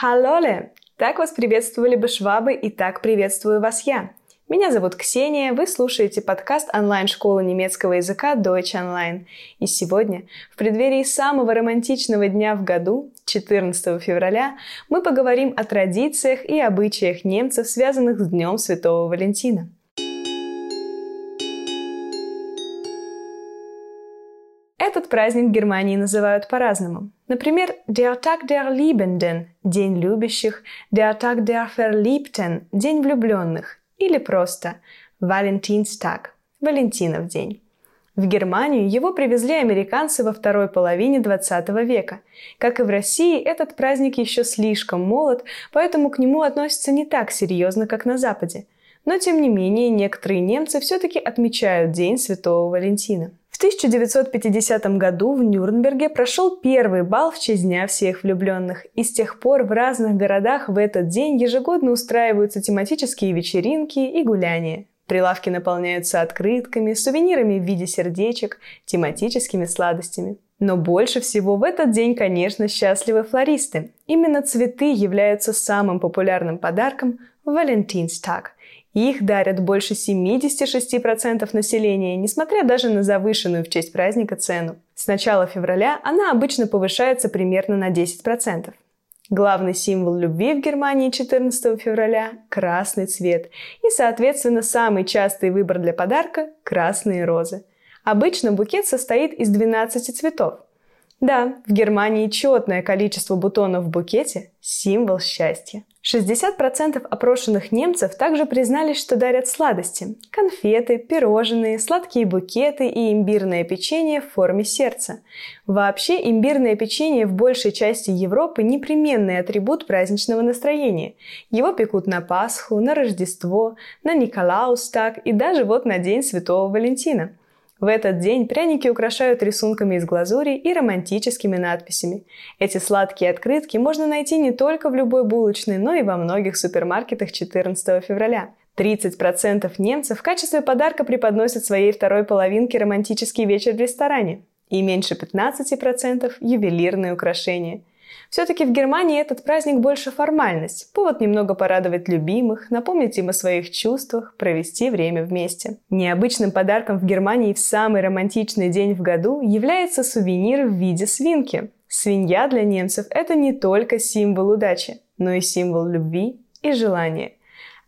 Халлоле! Так вас приветствовали бы швабы, и так приветствую вас я. Меня зовут Ксения, вы слушаете подкаст онлайн-школы немецкого языка Deutsch Online. И сегодня, в преддверии самого романтичного дня в году, 14 февраля, мы поговорим о традициях и обычаях немцев, связанных с Днем Святого Валентина. Этот праздник в Германии называют по-разному. Например, Der Tag der Liebenden – День любящих, Der Tag der Verliebten – День влюбленных, или просто Valentinstag – Валентинов день. В Германию его привезли американцы во второй половине 20 века. Как и в России, этот праздник еще слишком молод, поэтому к нему относятся не так серьезно, как на Западе. Но, тем не менее, некоторые немцы все-таки отмечают День Святого Валентина. 1950 году в Нюрнберге прошел первый бал в честь Дня всех влюбленных, и с тех пор в разных городах в этот день ежегодно устраиваются тематические вечеринки и гуляния. Прилавки наполняются открытками, сувенирами в виде сердечек, тематическими сладостями. Но больше всего в этот день, конечно, счастливы флористы. Именно цветы являются самым популярным подарком в Валентинстаг – их дарят больше 76% населения, несмотря даже на завышенную в честь праздника цену. С начала февраля она обычно повышается примерно на 10%. Главный символ любви в Германии 14 февраля – красный цвет. И, соответственно, самый частый выбор для подарка – красные розы. Обычно букет состоит из 12 цветов – да, в Германии четное количество бутонов в букете – символ счастья. 60% опрошенных немцев также признались, что дарят сладости – конфеты, пирожные, сладкие букеты и имбирное печенье в форме сердца. Вообще, имбирное печенье в большей части Европы – непременный атрибут праздничного настроения. Его пекут на Пасху, на Рождество, на Николаустаг и даже вот на День Святого Валентина – в этот день пряники украшают рисунками из глазури и романтическими надписями. Эти сладкие открытки можно найти не только в любой булочной, но и во многих супермаркетах 14 февраля. 30% немцев в качестве подарка преподносят своей второй половинке романтический вечер в ресторане. И меньше 15% – ювелирные украшения – все-таки в Германии этот праздник больше формальность, повод немного порадовать любимых, напомнить им о своих чувствах, провести время вместе. Необычным подарком в Германии в самый романтичный день в году является сувенир в виде свинки. Свинья для немцев – это не только символ удачи, но и символ любви и желания.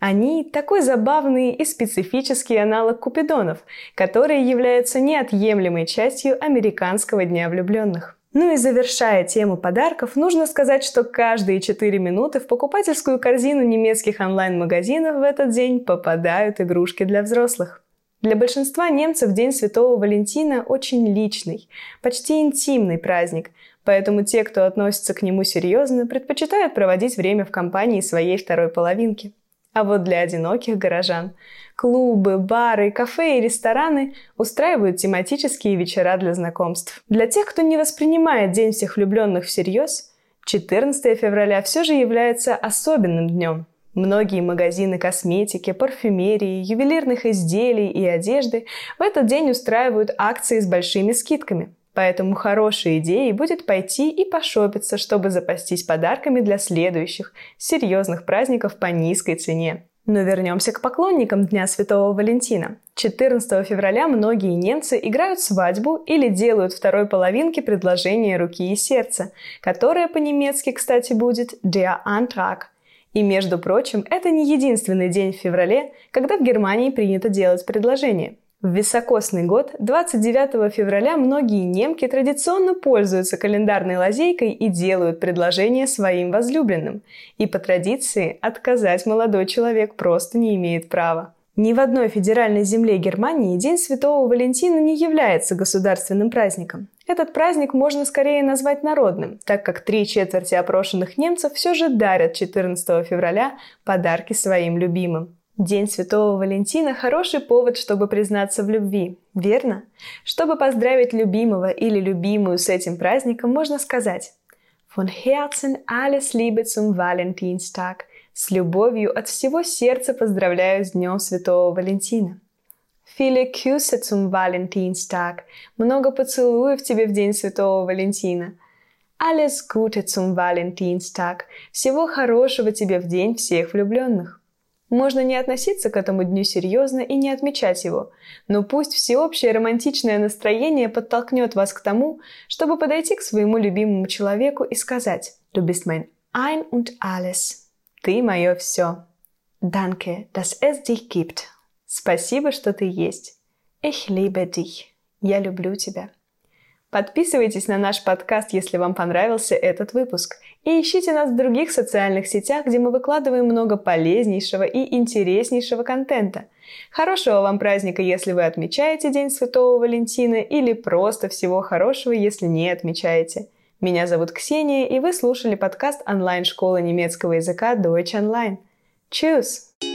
Они такой забавный и специфический аналог купидонов, которые являются неотъемлемой частью американского дня влюбленных. Ну и завершая тему подарков, нужно сказать, что каждые 4 минуты в покупательскую корзину немецких онлайн-магазинов в этот день попадают игрушки для взрослых. Для большинства немцев День Святого Валентина очень личный, почти интимный праздник, поэтому те, кто относится к нему серьезно, предпочитают проводить время в компании своей второй половинки. А вот для одиноких горожан клубы, бары, кафе и рестораны устраивают тематические вечера для знакомств. Для тех, кто не воспринимает День всех влюбленных всерьез, 14 февраля все же является особенным днем. Многие магазины косметики, парфюмерии, ювелирных изделий и одежды в этот день устраивают акции с большими скидками. Поэтому хорошей идеей будет пойти и пошопиться, чтобы запастись подарками для следующих серьезных праздников по низкой цене. Но вернемся к поклонникам Дня Святого Валентина. 14 февраля многие немцы играют свадьбу или делают второй половинке предложение руки и сердца, которое по-немецки, кстати, будет Der Antrag. И, между прочим, это не единственный день в феврале, когда в Германии принято делать предложение – в високосный год, 29 февраля, многие немки традиционно пользуются календарной лазейкой и делают предложение своим возлюбленным. И по традиции отказать молодой человек просто не имеет права. Ни в одной федеральной земле Германии День Святого Валентина не является государственным праздником. Этот праздник можно скорее назвать народным, так как три четверти опрошенных немцев все же дарят 14 февраля подарки своим любимым. День Святого Валентина – хороший повод, чтобы признаться в любви, верно? Чтобы поздравить любимого или любимую с этим праздником, можно сказать «Von Herzen alles Liebe zum Valentinstag» С любовью от всего сердца поздравляю с Днем Святого Валентина. Viele Küsse zum Valentinstag. Много поцелуев тебе в День Святого Валентина. Alles Gute zum Valentinstag. Всего хорошего тебе в день всех влюбленных. Можно не относиться к этому дню серьезно и не отмечать его, но пусть всеобщее романтичное настроение подтолкнет вас к тому, чтобы подойти к своему любимому человеку и сказать «Du bist mein ein und alles». Ты мое все. Danke, dass es dich gibt. Спасибо, что ты есть. Ich liebe dich. Я люблю тебя. Подписывайтесь на наш подкаст, если вам понравился этот выпуск. И ищите нас в других социальных сетях, где мы выкладываем много полезнейшего и интереснейшего контента. Хорошего вам праздника, если вы отмечаете День Святого Валентина, или просто всего хорошего, если не отмечаете. Меня зовут Ксения, и вы слушали подкаст онлайн-школы немецкого языка Deutsch Online. Tschüss!